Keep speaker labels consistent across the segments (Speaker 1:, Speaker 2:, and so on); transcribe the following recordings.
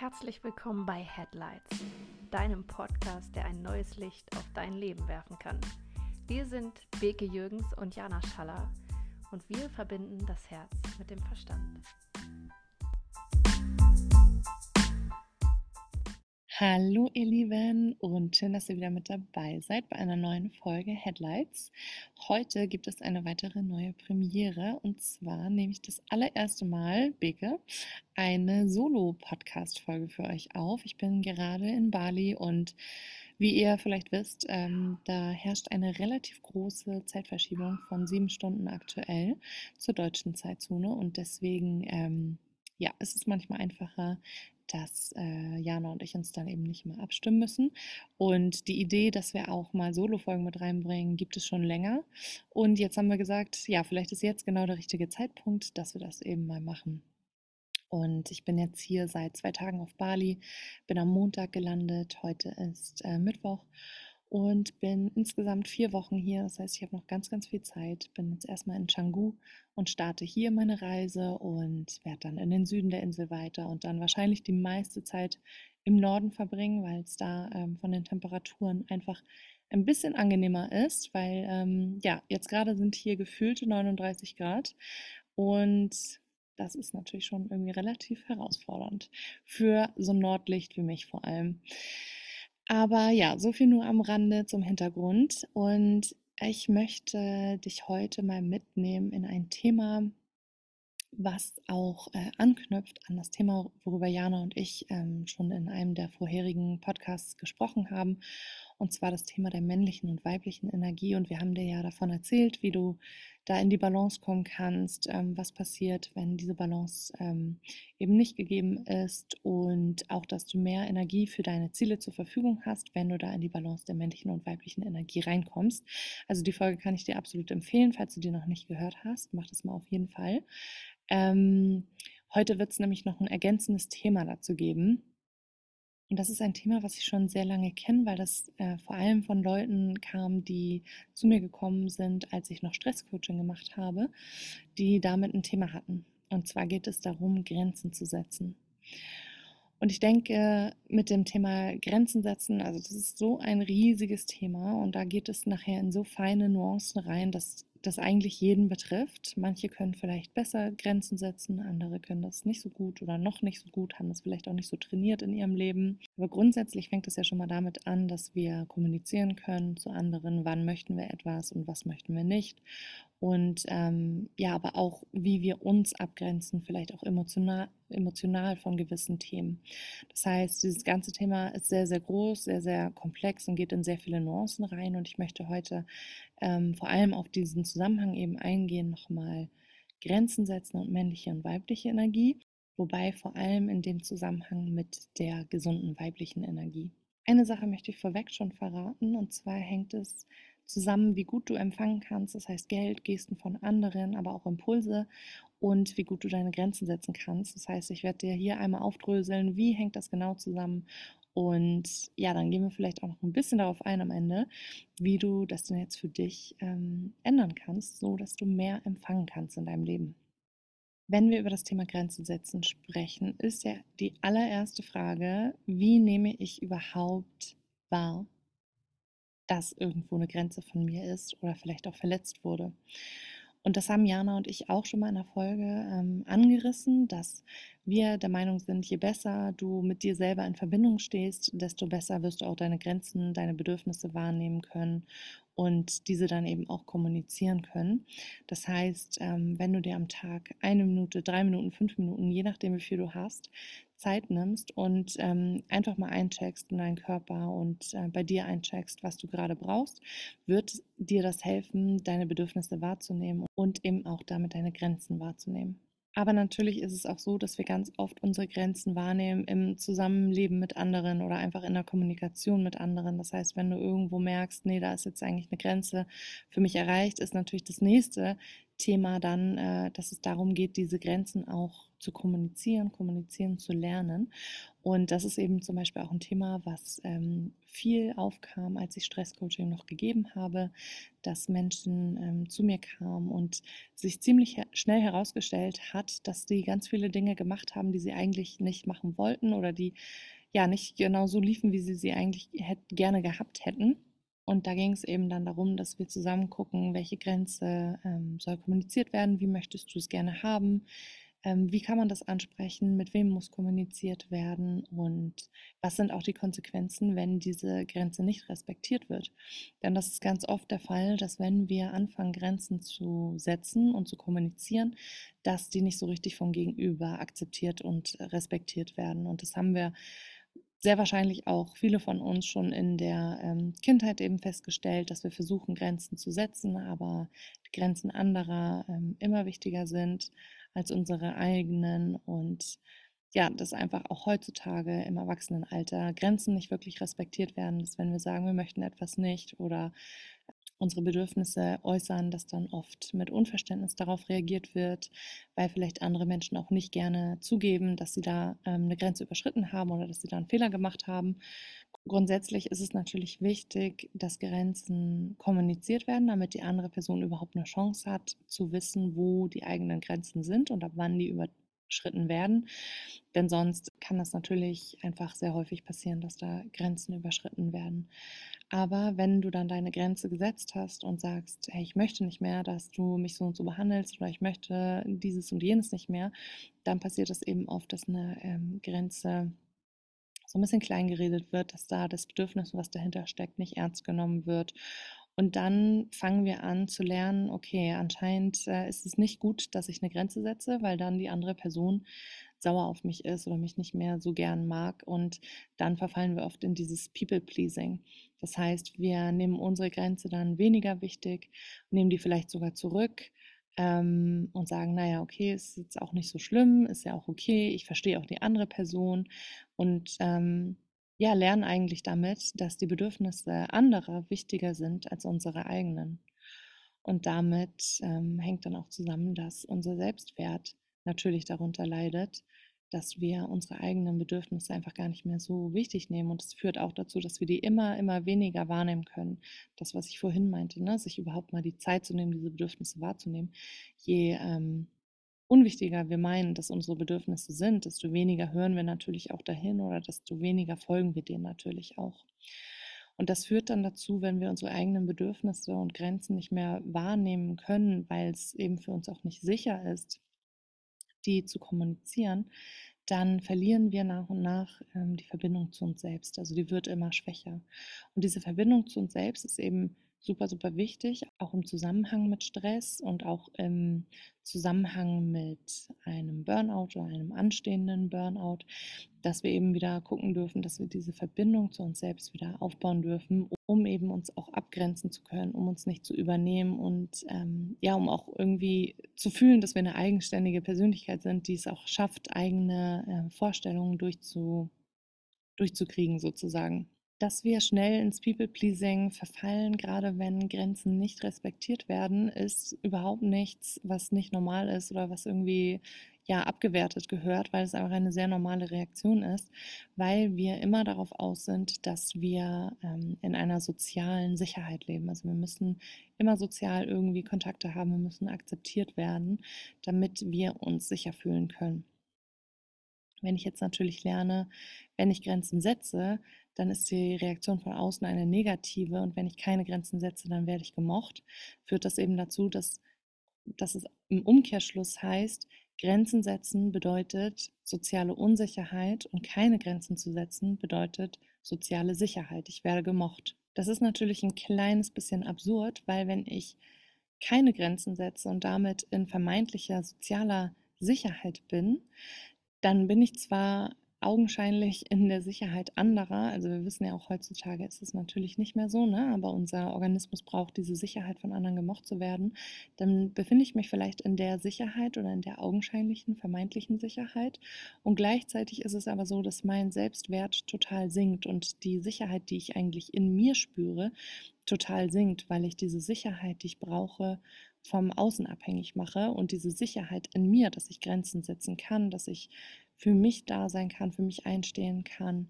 Speaker 1: Herzlich willkommen bei Headlights, deinem Podcast, der ein neues Licht auf dein Leben werfen kann. Wir sind Beke Jürgens und Jana Schaller und wir verbinden das Herz mit dem Verstand.
Speaker 2: Hallo ihr Lieben und schön, dass ihr wieder mit dabei seid bei einer neuen Folge Headlights. Heute gibt es eine weitere neue Premiere und zwar nehme ich das allererste Mal, Beke, eine Solo-Podcast-Folge für euch auf. Ich bin gerade in Bali und wie ihr vielleicht wisst, ähm, da herrscht eine relativ große Zeitverschiebung von sieben Stunden aktuell zur deutschen Zeitzone und deswegen ähm, ja, ist es manchmal einfacher, dass äh, Jana und ich uns dann eben nicht mehr abstimmen müssen. Und die Idee, dass wir auch mal Solo-Folgen mit reinbringen, gibt es schon länger. Und jetzt haben wir gesagt, ja, vielleicht ist jetzt genau der richtige Zeitpunkt, dass wir das eben mal machen. Und ich bin jetzt hier seit zwei Tagen auf Bali, bin am Montag gelandet, heute ist äh, Mittwoch und bin insgesamt vier Wochen hier. Das heißt, ich habe noch ganz, ganz viel Zeit. Bin jetzt erstmal in Canggu und starte hier meine Reise und werde dann in den Süden der Insel weiter und dann wahrscheinlich die meiste Zeit im Norden verbringen, weil es da ähm, von den Temperaturen einfach ein bisschen angenehmer ist, weil ähm, ja, jetzt gerade sind hier gefühlte 39 Grad und das ist natürlich schon irgendwie relativ herausfordernd für so ein Nordlicht wie mich vor allem. Aber ja, so viel nur am Rande zum Hintergrund. Und ich möchte dich heute mal mitnehmen in ein Thema, was auch äh, anknüpft an das Thema, worüber Jana und ich ähm, schon in einem der vorherigen Podcasts gesprochen haben und zwar das Thema der männlichen und weiblichen Energie. Und wir haben dir ja davon erzählt, wie du da in die Balance kommen kannst, ähm, was passiert, wenn diese Balance ähm, eben nicht gegeben ist und auch, dass du mehr Energie für deine Ziele zur Verfügung hast, wenn du da in die Balance der männlichen und weiblichen Energie reinkommst. Also die Folge kann ich dir absolut empfehlen, falls du die noch nicht gehört hast, mach das mal auf jeden Fall. Ähm, heute wird es nämlich noch ein ergänzendes Thema dazu geben. Und das ist ein Thema, was ich schon sehr lange kenne, weil das äh, vor allem von Leuten kam, die zu mir gekommen sind, als ich noch Stresscoaching gemacht habe, die damit ein Thema hatten. Und zwar geht es darum, Grenzen zu setzen. Und ich denke, mit dem Thema Grenzen setzen, also das ist so ein riesiges Thema und da geht es nachher in so feine Nuancen rein, dass das eigentlich jeden betrifft. Manche können vielleicht besser Grenzen setzen, andere können das nicht so gut oder noch nicht so gut, haben das vielleicht auch nicht so trainiert in ihrem Leben. Aber grundsätzlich fängt es ja schon mal damit an, dass wir kommunizieren können zu anderen, wann möchten wir etwas und was möchten wir nicht. Und ähm, ja, aber auch, wie wir uns abgrenzen, vielleicht auch emotional, emotional von gewissen Themen. Das heißt, dieses ganze Thema ist sehr, sehr groß, sehr, sehr komplex und geht in sehr viele Nuancen rein. Und ich möchte heute ähm, vor allem auf diesen Zusammenhang eben eingehen, nochmal Grenzen setzen und männliche und weibliche Energie, wobei vor allem in dem Zusammenhang mit der gesunden weiblichen Energie. Eine Sache möchte ich vorweg schon verraten, und zwar hängt es zusammen, wie gut du empfangen kannst, das heißt Geld, Gesten von anderen, aber auch Impulse und wie gut du deine Grenzen setzen kannst. Das heißt, ich werde dir hier einmal aufdröseln, wie hängt das genau zusammen und ja, dann gehen wir vielleicht auch noch ein bisschen darauf ein am Ende, wie du das denn jetzt für dich ähm, ändern kannst, so dass du mehr empfangen kannst in deinem Leben. Wenn wir über das Thema Grenzen setzen sprechen, ist ja die allererste Frage, wie nehme ich überhaupt wahr, dass irgendwo eine Grenze von mir ist oder vielleicht auch verletzt wurde. Und das haben Jana und ich auch schon mal in der Folge ähm, angerissen, dass wir der Meinung sind, je besser du mit dir selber in Verbindung stehst, desto besser wirst du auch deine Grenzen, deine Bedürfnisse wahrnehmen können und diese dann eben auch kommunizieren können. Das heißt, ähm, wenn du dir am Tag eine Minute, drei Minuten, fünf Minuten, je nachdem, wie viel du hast, Zeit nimmst und ähm, einfach mal eincheckst in deinen Körper und äh, bei dir eincheckst, was du gerade brauchst, wird dir das helfen, deine Bedürfnisse wahrzunehmen und eben auch damit deine Grenzen wahrzunehmen. Aber natürlich ist es auch so, dass wir ganz oft unsere Grenzen wahrnehmen im Zusammenleben mit anderen oder einfach in der Kommunikation mit anderen. Das heißt, wenn du irgendwo merkst, nee, da ist jetzt eigentlich eine Grenze für mich erreicht, ist natürlich das nächste Thema dann, äh, dass es darum geht, diese Grenzen auch zu kommunizieren, kommunizieren zu lernen. Und das ist eben zum Beispiel auch ein Thema, was ähm, viel aufkam, als ich Stresscoaching noch gegeben habe, dass Menschen ähm, zu mir kamen und sich ziemlich her schnell herausgestellt hat, dass die ganz viele Dinge gemacht haben, die sie eigentlich nicht machen wollten oder die ja nicht genau so liefen, wie sie sie eigentlich gerne gehabt hätten. Und da ging es eben dann darum, dass wir zusammen gucken, welche Grenze ähm, soll kommuniziert werden, wie möchtest du es gerne haben, wie kann man das ansprechen, mit wem muss kommuniziert werden und was sind auch die Konsequenzen, wenn diese Grenze nicht respektiert wird. Denn das ist ganz oft der Fall, dass wenn wir anfangen, Grenzen zu setzen und zu kommunizieren, dass die nicht so richtig vom Gegenüber akzeptiert und respektiert werden. Und das haben wir sehr wahrscheinlich auch viele von uns schon in der ähm, Kindheit eben festgestellt, dass wir versuchen, Grenzen zu setzen, aber die Grenzen anderer ähm, immer wichtiger sind als unsere eigenen und ja, dass einfach auch heutzutage im Erwachsenenalter Grenzen nicht wirklich respektiert werden, dass wenn wir sagen, wir möchten etwas nicht oder unsere Bedürfnisse äußern, dass dann oft mit Unverständnis darauf reagiert wird, weil vielleicht andere Menschen auch nicht gerne zugeben, dass sie da ähm, eine Grenze überschritten haben oder dass sie da einen Fehler gemacht haben. Grundsätzlich ist es natürlich wichtig, dass Grenzen kommuniziert werden, damit die andere Person überhaupt eine Chance hat zu wissen, wo die eigenen Grenzen sind und ab wann die überschritten werden. Denn sonst kann das natürlich einfach sehr häufig passieren, dass da Grenzen überschritten werden. Aber wenn du dann deine Grenze gesetzt hast und sagst, hey, ich möchte nicht mehr, dass du mich so und so behandelst oder ich möchte dieses und jenes nicht mehr, dann passiert es eben oft, dass eine ähm, Grenze so ein bisschen klein geredet wird, dass da das Bedürfnis, was dahinter steckt, nicht ernst genommen wird. Und dann fangen wir an zu lernen, okay, anscheinend äh, ist es nicht gut, dass ich eine Grenze setze, weil dann die andere Person sauer auf mich ist oder mich nicht mehr so gern mag. Und dann verfallen wir oft in dieses People-Pleasing. Das heißt, wir nehmen unsere Grenze dann weniger wichtig, nehmen die vielleicht sogar zurück ähm, und sagen, naja, okay, ist jetzt auch nicht so schlimm, ist ja auch okay, ich verstehe auch die andere Person und ähm, ja, lernen eigentlich damit, dass die Bedürfnisse anderer wichtiger sind als unsere eigenen. Und damit ähm, hängt dann auch zusammen, dass unser Selbstwert natürlich darunter leidet, dass wir unsere eigenen Bedürfnisse einfach gar nicht mehr so wichtig nehmen. Und es führt auch dazu, dass wir die immer, immer weniger wahrnehmen können. Das, was ich vorhin meinte, ne? sich überhaupt mal die Zeit zu nehmen, diese Bedürfnisse wahrzunehmen. Je ähm, unwichtiger wir meinen, dass unsere Bedürfnisse sind, desto weniger hören wir natürlich auch dahin oder desto weniger folgen wir denen natürlich auch. Und das führt dann dazu, wenn wir unsere eigenen Bedürfnisse und Grenzen nicht mehr wahrnehmen können, weil es eben für uns auch nicht sicher ist, die zu kommunizieren, dann verlieren wir nach und nach ähm, die Verbindung zu uns selbst. Also die wird immer schwächer. Und diese Verbindung zu uns selbst ist eben super, super wichtig, auch im Zusammenhang mit Stress und auch im Zusammenhang mit einem Burnout oder einem anstehenden Burnout, dass wir eben wieder gucken dürfen, dass wir diese Verbindung zu uns selbst wieder aufbauen dürfen, um eben uns auch abgrenzen zu können, um uns nicht zu übernehmen und ähm, ja, um auch irgendwie zu fühlen, dass wir eine eigenständige Persönlichkeit sind, die es auch schafft, eigene äh, Vorstellungen durchzu, durchzukriegen sozusagen dass wir schnell ins People-Pleasing verfallen, gerade wenn Grenzen nicht respektiert werden, ist überhaupt nichts, was nicht normal ist oder was irgendwie ja abgewertet gehört, weil es einfach eine sehr normale Reaktion ist, weil wir immer darauf aus sind, dass wir ähm, in einer sozialen Sicherheit leben. Also wir müssen immer sozial irgendwie Kontakte haben, wir müssen akzeptiert werden, damit wir uns sicher fühlen können. Wenn ich jetzt natürlich lerne, wenn ich Grenzen setze, dann ist die Reaktion von außen eine negative und wenn ich keine Grenzen setze, dann werde ich gemocht, führt das eben dazu, dass, dass es im Umkehrschluss heißt, Grenzen setzen bedeutet soziale Unsicherheit und keine Grenzen zu setzen bedeutet soziale Sicherheit. Ich werde gemocht. Das ist natürlich ein kleines bisschen absurd, weil wenn ich keine Grenzen setze und damit in vermeintlicher sozialer Sicherheit bin, dann bin ich zwar augenscheinlich in der Sicherheit anderer. Also wir wissen ja auch heutzutage ist es natürlich nicht mehr so, ne? aber unser Organismus braucht diese Sicherheit von anderen gemocht zu werden. Dann befinde ich mich vielleicht in der Sicherheit oder in der augenscheinlichen, vermeintlichen Sicherheit. Und gleichzeitig ist es aber so, dass mein Selbstwert total sinkt und die Sicherheit, die ich eigentlich in mir spüre, total sinkt, weil ich diese Sicherheit, die ich brauche, vom Außen abhängig mache und diese Sicherheit in mir, dass ich Grenzen setzen kann, dass ich für mich da sein kann, für mich einstehen kann,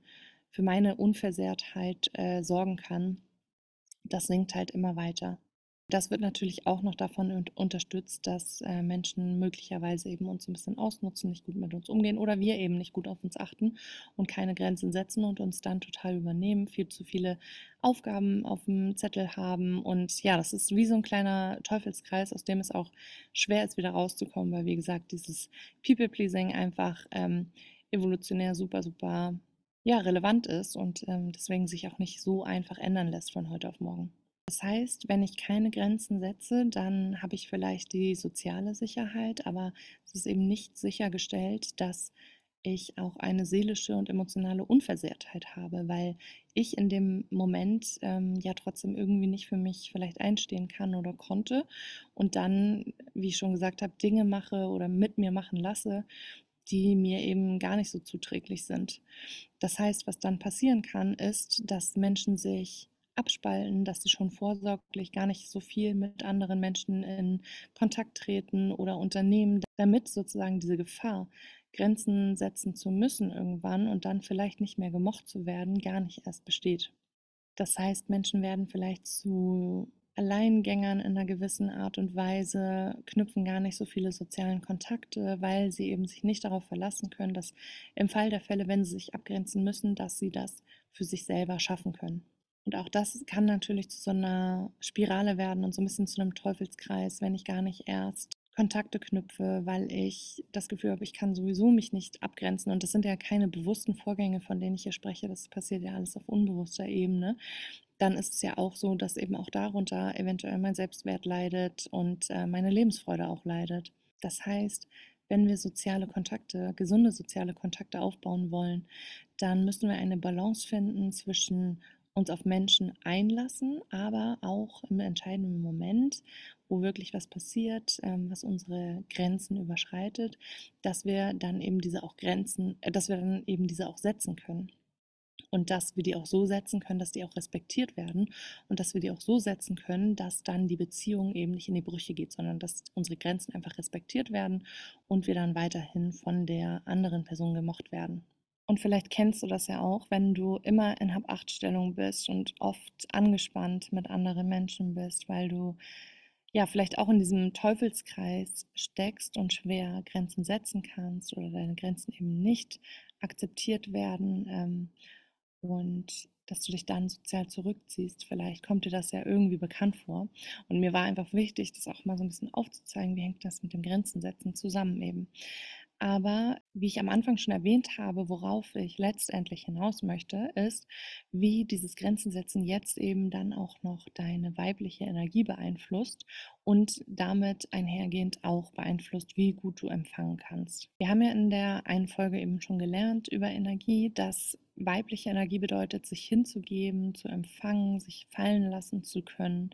Speaker 2: für meine Unversehrtheit äh, sorgen kann, das sinkt halt immer weiter. Das wird natürlich auch noch davon unterstützt, dass äh, Menschen möglicherweise eben uns ein bisschen ausnutzen, nicht gut mit uns umgehen oder wir eben nicht gut auf uns achten und keine Grenzen setzen und uns dann total übernehmen, viel zu viele Aufgaben auf dem Zettel haben. Und ja, das ist wie so ein kleiner Teufelskreis, aus dem es auch schwer ist, wieder rauszukommen, weil wie gesagt, dieses People-Pleasing einfach ähm, evolutionär super, super ja, relevant ist und ähm, deswegen sich auch nicht so einfach ändern lässt von heute auf morgen. Das heißt, wenn ich keine Grenzen setze, dann habe ich vielleicht die soziale Sicherheit, aber es ist eben nicht sichergestellt, dass ich auch eine seelische und emotionale Unversehrtheit habe, weil ich in dem Moment ähm, ja trotzdem irgendwie nicht für mich vielleicht einstehen kann oder konnte und dann, wie ich schon gesagt habe, Dinge mache oder mit mir machen lasse, die mir eben gar nicht so zuträglich sind. Das heißt, was dann passieren kann, ist, dass Menschen sich abspalten, dass sie schon vorsorglich gar nicht so viel mit anderen Menschen in Kontakt treten oder unternehmen, damit sozusagen diese Gefahr, Grenzen setzen zu müssen irgendwann und dann vielleicht nicht mehr gemocht zu werden, gar nicht erst besteht. Das heißt, Menschen werden vielleicht zu Alleingängern in einer gewissen Art und Weise, knüpfen gar nicht so viele sozialen Kontakte, weil sie eben sich nicht darauf verlassen können, dass im Fall der Fälle, wenn sie sich abgrenzen müssen, dass sie das für sich selber schaffen können. Und auch das kann natürlich zu so einer Spirale werden und so ein bisschen zu einem Teufelskreis, wenn ich gar nicht erst Kontakte knüpfe, weil ich das Gefühl habe, ich kann sowieso mich nicht abgrenzen. Und das sind ja keine bewussten Vorgänge, von denen ich hier spreche. Das passiert ja alles auf unbewusster Ebene. Dann ist es ja auch so, dass eben auch darunter eventuell mein Selbstwert leidet und äh, meine Lebensfreude auch leidet. Das heißt, wenn wir soziale Kontakte, gesunde soziale Kontakte aufbauen wollen, dann müssen wir eine Balance finden zwischen uns auf Menschen einlassen, aber auch im entscheidenden Moment, wo wirklich was passiert, ähm, was unsere Grenzen überschreitet, dass wir dann eben diese auch Grenzen, äh, dass wir dann eben diese auch setzen können. Und dass wir die auch so setzen können, dass die auch respektiert werden und dass wir die auch so setzen können, dass dann die Beziehung eben nicht in die Brüche geht, sondern dass unsere Grenzen einfach respektiert werden und wir dann weiterhin von der anderen Person gemocht werden. Und vielleicht kennst du das ja auch, wenn du immer in Hab-Acht-Stellung bist und oft angespannt mit anderen Menschen bist, weil du ja vielleicht auch in diesem Teufelskreis steckst und schwer Grenzen setzen kannst oder deine Grenzen eben nicht akzeptiert werden ähm, und dass du dich dann sozial zurückziehst. Vielleicht kommt dir das ja irgendwie bekannt vor. Und mir war einfach wichtig, das auch mal so ein bisschen aufzuzeigen, wie hängt das mit dem Grenzen setzen zusammen eben. Aber wie ich am Anfang schon erwähnt habe, worauf ich letztendlich hinaus möchte, ist, wie dieses Grenzensetzen jetzt eben dann auch noch deine weibliche Energie beeinflusst und damit einhergehend auch beeinflusst, wie gut du empfangen kannst. Wir haben ja in der einen Folge eben schon gelernt über Energie, dass weibliche Energie bedeutet, sich hinzugeben, zu empfangen, sich fallen lassen zu können.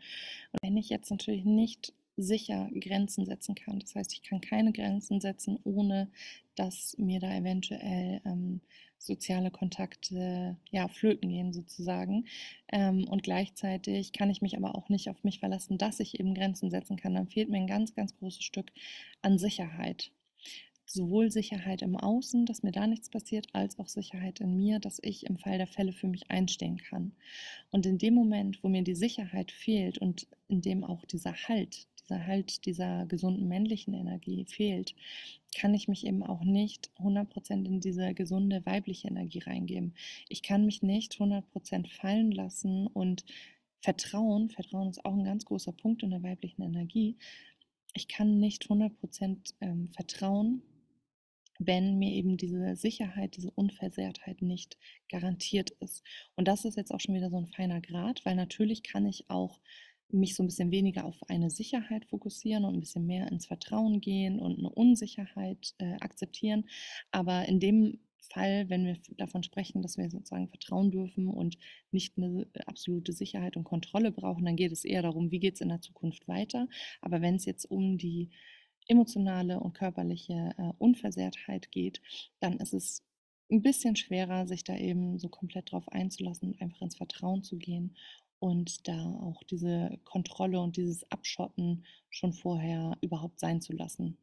Speaker 2: Und wenn ich jetzt natürlich nicht sicher Grenzen setzen kann. Das heißt, ich kann keine Grenzen setzen, ohne dass mir da eventuell ähm, soziale Kontakte ja, flöten gehen sozusagen. Ähm, und gleichzeitig kann ich mich aber auch nicht auf mich verlassen, dass ich eben Grenzen setzen kann. Dann fehlt mir ein ganz, ganz großes Stück an Sicherheit sowohl Sicherheit im Außen, dass mir da nichts passiert, als auch Sicherheit in mir, dass ich im Fall der Fälle für mich einstehen kann. Und in dem Moment, wo mir die Sicherheit fehlt und in dem auch dieser Halt, dieser Halt dieser gesunden männlichen Energie fehlt, kann ich mich eben auch nicht 100% in diese gesunde weibliche Energie reingeben. Ich kann mich nicht 100% fallen lassen und Vertrauen, Vertrauen ist auch ein ganz großer Punkt in der weiblichen Energie. Ich kann nicht 100% ähm, vertrauen, wenn mir eben diese Sicherheit, diese Unversehrtheit nicht garantiert ist. Und das ist jetzt auch schon wieder so ein feiner Grad, weil natürlich kann ich auch mich so ein bisschen weniger auf eine Sicherheit fokussieren und ein bisschen mehr ins Vertrauen gehen und eine Unsicherheit äh, akzeptieren. Aber in dem Fall, wenn wir davon sprechen, dass wir sozusagen vertrauen dürfen und nicht eine absolute Sicherheit und Kontrolle brauchen, dann geht es eher darum, wie geht es in der Zukunft weiter. Aber wenn es jetzt um die emotionale und körperliche äh, Unversehrtheit geht, dann ist es ein bisschen schwerer, sich da eben so komplett drauf einzulassen und einfach ins Vertrauen zu gehen und da auch diese Kontrolle und dieses Abschotten schon vorher überhaupt sein zu lassen.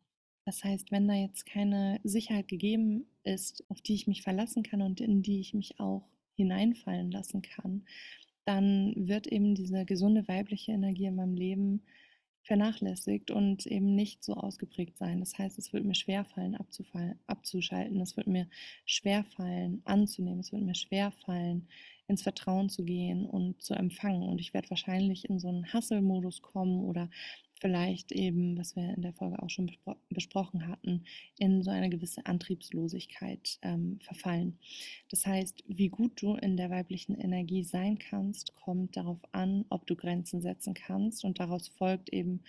Speaker 2: Das heißt, wenn da jetzt keine Sicherheit gegeben ist, auf die ich mich verlassen kann und in die ich mich auch hineinfallen lassen kann, dann wird eben diese gesunde weibliche Energie in meinem Leben vernachlässigt und eben nicht so ausgeprägt sein. Das heißt, es wird mir schwerfallen, abzuschalten. Es wird mir schwerfallen, anzunehmen. Es wird mir schwerfallen, ins Vertrauen zu gehen und zu empfangen. Und ich werde wahrscheinlich in so einen Hasselmodus kommen oder vielleicht eben, was wir in der Folge auch schon bespro besprochen hatten, in so eine gewisse Antriebslosigkeit ähm, verfallen. Das heißt, wie gut du in der weiblichen Energie sein kannst, kommt darauf an, ob du Grenzen setzen kannst. Und daraus folgt eben,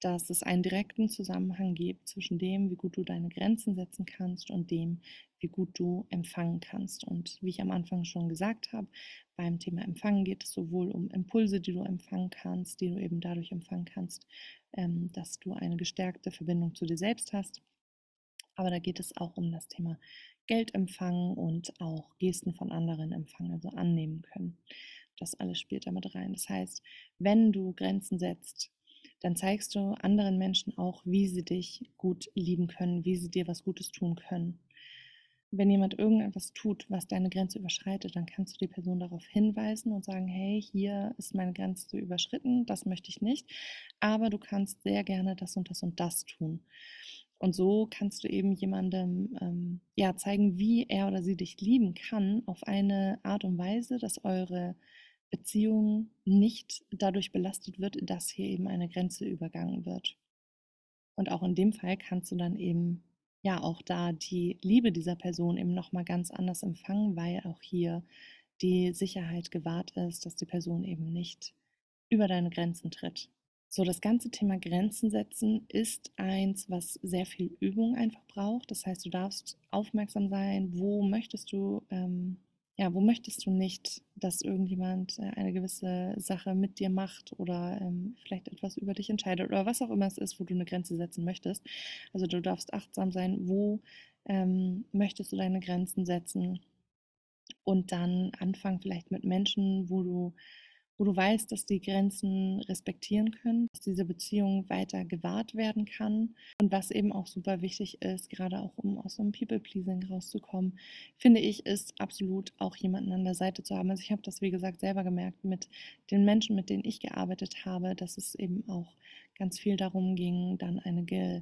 Speaker 2: dass es einen direkten Zusammenhang gibt zwischen dem, wie gut du deine Grenzen setzen kannst und dem, wie gut du empfangen kannst. Und wie ich am Anfang schon gesagt habe, beim Thema Empfangen geht es sowohl um Impulse, die du empfangen kannst, die du eben dadurch empfangen kannst, ähm, dass du eine gestärkte Verbindung zu dir selbst hast. Aber da geht es auch um das Thema Geld empfangen und auch Gesten von anderen empfangen, also annehmen können. Das alles spielt damit rein. Das heißt, wenn du Grenzen setzt, dann zeigst du anderen Menschen auch, wie sie dich gut lieben können, wie sie dir was Gutes tun können. Wenn jemand irgendetwas tut, was deine Grenze überschreitet, dann kannst du die Person darauf hinweisen und sagen, hey, hier ist meine Grenze überschritten, das möchte ich nicht, aber du kannst sehr gerne das und das und das tun. Und so kannst du eben jemandem ähm, ja, zeigen, wie er oder sie dich lieben kann, auf eine Art und Weise, dass eure Beziehung nicht dadurch belastet wird, dass hier eben eine Grenze übergangen wird. Und auch in dem Fall kannst du dann eben ja auch da die Liebe dieser Person eben nochmal ganz anders empfangen, weil auch hier die Sicherheit gewahrt ist, dass die Person eben nicht über deine Grenzen tritt. So, das ganze Thema Grenzen setzen ist eins, was sehr viel Übung einfach braucht. Das heißt, du darfst aufmerksam sein, wo möchtest du ähm, ja, wo möchtest du nicht, dass irgendjemand äh, eine gewisse Sache mit dir macht oder ähm, vielleicht etwas über dich entscheidet oder was auch immer es ist, wo du eine Grenze setzen möchtest. Also du darfst achtsam sein, wo ähm, möchtest du deine Grenzen setzen und dann anfangen vielleicht mit Menschen, wo du wo du weißt, dass die Grenzen respektieren können, dass diese Beziehung weiter gewahrt werden kann. Und was eben auch super wichtig ist, gerade auch um aus einem People-Pleasing rauszukommen, finde ich, ist absolut auch jemanden an der Seite zu haben. Also ich habe das, wie gesagt, selber gemerkt mit den Menschen, mit denen ich gearbeitet habe, dass es eben auch ganz viel darum ging, dann eine ge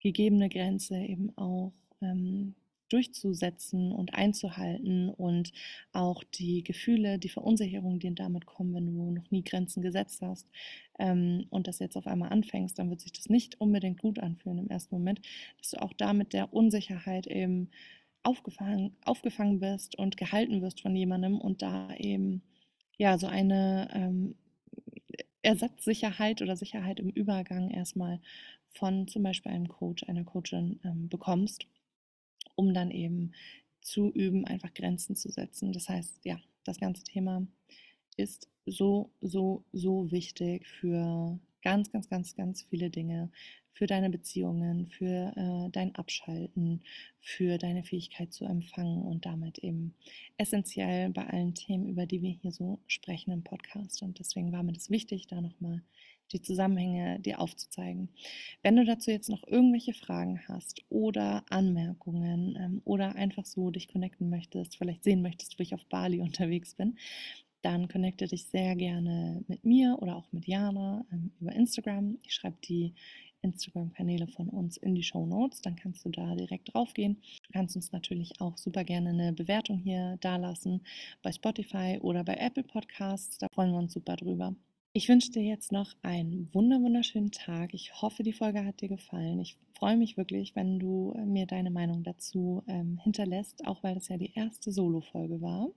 Speaker 2: gegebene Grenze eben auch ähm, durchzusetzen und einzuhalten und auch die Gefühle, die Verunsicherung, die damit kommen, wenn du noch nie Grenzen gesetzt hast ähm, und das jetzt auf einmal anfängst, dann wird sich das nicht unbedingt gut anfühlen im ersten Moment, dass du auch damit der Unsicherheit eben aufgefangen, aufgefangen wirst und gehalten wirst von jemandem und da eben ja so eine ähm, Ersatzsicherheit oder Sicherheit im Übergang erstmal von zum Beispiel einem Coach, einer Coachin ähm, bekommst um dann eben zu üben, einfach Grenzen zu setzen. Das heißt, ja, das ganze Thema ist so, so, so wichtig für ganz, ganz, ganz, ganz viele Dinge, für deine Beziehungen, für äh, dein Abschalten, für deine Fähigkeit zu empfangen und damit eben essentiell bei allen Themen, über die wir hier so sprechen im Podcast. Und deswegen war mir das wichtig, da nochmal die Zusammenhänge dir aufzuzeigen. Wenn du dazu jetzt noch irgendwelche Fragen hast oder Anmerkungen ähm, oder einfach so dich connecten möchtest, vielleicht sehen möchtest, wo ich auf Bali unterwegs bin, dann connecte dich sehr gerne mit mir oder auch mit Jana ähm, über Instagram. Ich schreibe die Instagram-Kanäle von uns in die Show Notes, dann kannst du da direkt drauf gehen. Du kannst uns natürlich auch super gerne eine Bewertung hier dalassen bei Spotify oder bei Apple Podcasts. Da freuen wir uns super drüber. Ich wünsche dir jetzt noch einen wunderschönen Tag. Ich hoffe, die Folge hat dir gefallen. Ich freue mich wirklich, wenn du äh, mir deine Meinung dazu ähm, hinterlässt, auch weil das ja die erste Solo-Folge war.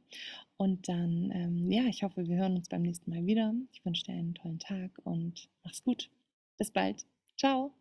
Speaker 2: Und dann, ähm, ja, ich hoffe, wir hören uns beim nächsten Mal wieder. Ich wünsche dir einen tollen Tag und mach's gut. Bis bald. Ciao.